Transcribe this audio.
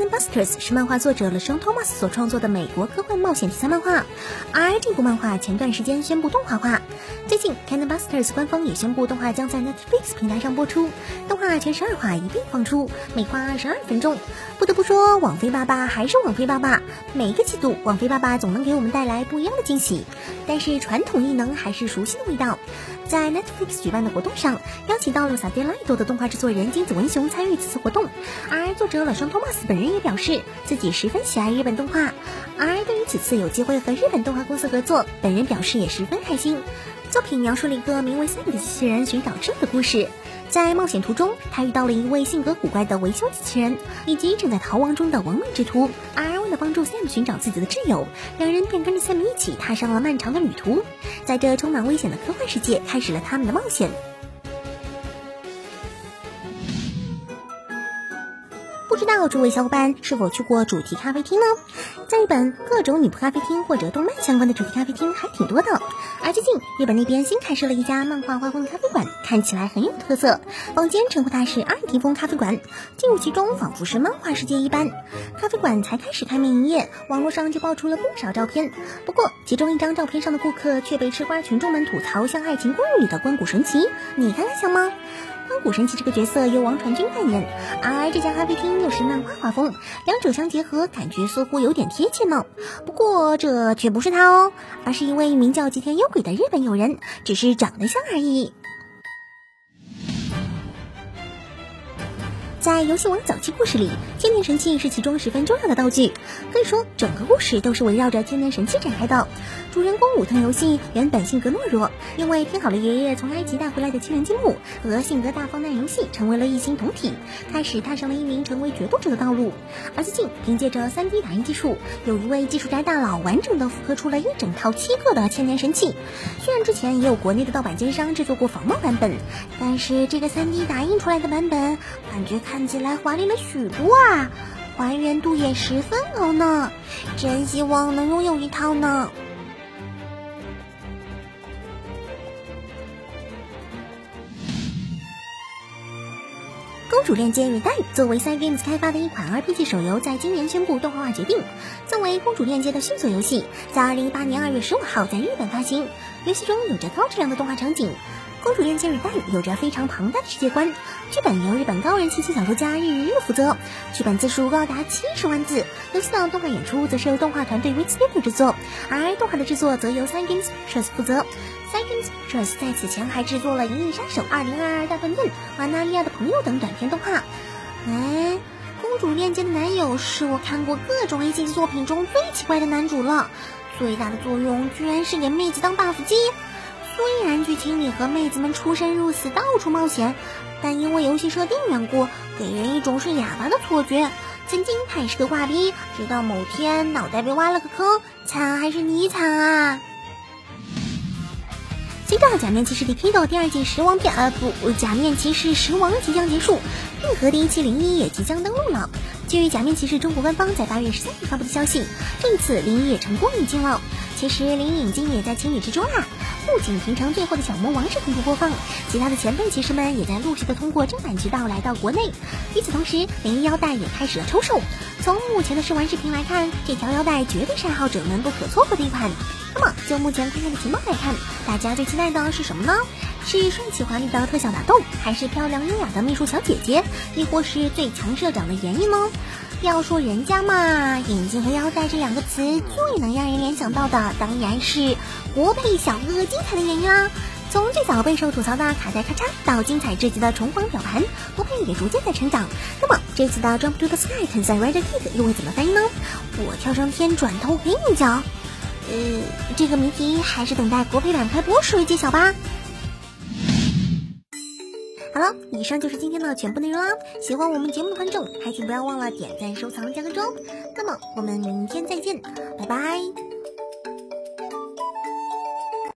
Cannon Busters 是漫画作者 LeSean Thomas 所创作的美国科幻冒险题材漫画，而这部漫画前段时间宣布动画化。Stars 官方也宣布动画将在 Netflix 平台上播出，动画全十二话一并放出，每话二十二分钟。不得不说，网飞爸爸还是网飞爸爸，每个季度网飞爸爸总能给我们带来不一样的惊喜。但是传统异能还是熟悉的味道。在 Netflix 举办的活动上，邀请到了萨迪拉多的动画制作人金子文雄参与此次活动，而作者老双托马斯本人也表示自己十分喜爱日本动画，而对于此次有机会和日本动画公司合作，本人表示也十分开心。作品描述了一个名为 Sam 的机器人寻找正的故事，在冒险途中，他遇到了一位性格古怪的维修机器人，以及正在逃亡中的亡命之徒，而。为了帮助 Sam 寻找自己的挚友，两人便跟着 Sam 一起踏上了漫长的旅途，在这充满危险的科幻世界，开始了他们的冒险。道诸位小伙伴是否去过主题咖啡厅呢？在日本，各种女仆咖啡厅或者动漫相关的主题咖啡厅还挺多的。而最近，日本那边新开设了一家漫画画风咖啡馆，看起来很有特色。坊间称呼它是二庭风咖啡馆，进入其中仿佛是漫画世界一般。咖啡馆才开始开门营业，网络上就爆出了不少照片。不过，其中一张照片上的顾客却被吃瓜群众们吐槽像《爱情公寓》里的关谷神奇，你看看像吗？关谷神奇这个角色由王传君扮演，而这家咖啡厅又是漫画画风，两者相结合，感觉似乎有点贴切呢。不过这却不是他哦，而是一位名叫吉田优鬼的日本友人，只是长得像而已。在游戏王早期故事里，千年神器是其中十分重要的道具，可以说整个故事都是围绕着千年神器展开的。主人公武藤游戏原本性格懦弱，因为听好了爷爷从埃及带回来的七人积木，和性格大方的游戏成为了异星同体，开始踏上了一名成为决斗者的道路。而最近，凭借着 3D 打印技术，有一位技术宅大佬完整的复刻出了一整套七个的千年神器。虽然之前也有国内的盗版奸商制作过仿冒版本，但是这个 3D 打印出来的版本，感觉。看起来华丽了许多啊，还原度也十分高呢，真希望能拥有一套呢。《公主链接与代》作为 Side Games 开发的一款 RPG 手游，在今年宣布动画化决定。作为《公主链接》的续作游戏，在2018年2月15号在日本发行。游戏中有着高质量的动画场景。《公主链接与代》有着非常庞大的世界观，剧本由日本高人气轻小说家日日负责，剧本字数高达七十万字。游戏的动画演出则是由动画团队 w i t Studio 制作，而动画的制作则由 Side Games Pictures 负责。Side Games Pictures 在此前还制作了《银翼杀手二零二二大乱炖》《瓦纳利亚的朋友》等短片动画。哎，公主链接的男友是我看过各种 A C G 作品中最奇怪的男主了，最大的作用居然是给妹子当 buff 机。虽然剧情里和妹子们出生入死、到处冒险，但因为游戏设定缘故，给人一种是哑巴的错觉。曾经他也是个挂逼，直到某天脑袋被挖了个坑，惨还是你惨啊！随着《假面骑士 D.K》的第二季十王篇，呃不，《假面骑士十王》即将结束，硬核第一期零一也即将登陆了。据假面骑士中国官方在八月十三日发布的消息，这一次零一也成功引进了。其实零一引进也在情理之中啊。不仅平成最后的小魔王是同步播放，其他的前辈骑士们也在陆续的通过正版渠道来到国内。与此同时，零一腰带也开始了抽售。从目前的试玩视频来看，这条腰带绝对是爱好者们不可错过的一款。那么，就目前看看的情报来看，大家最期待的是什么呢？是帅气华丽的特效打斗，还是漂亮优雅的秘书小姐姐，亦或是最强社长的演绎呢？要说人家嘛，眼镜和腰带这两个词最能让人联想到的，当然是国配小哥哥精彩的演绎啦。从最早备受吐槽的卡带咔嚓，到精彩至极的重磅表盘，国配也逐渐在成长。那么这次的 Jump to the Sky can s Red Kick 又会怎么翻译呢？我跳上天转头给你讲。呃，这个谜题还是等待国配版开播时揭晓吧。好了，以上就是今天的全部内容啦。喜欢我们节目的观众，还请不要忘了点赞、收藏、加个钟。那么我们明天再见，拜拜。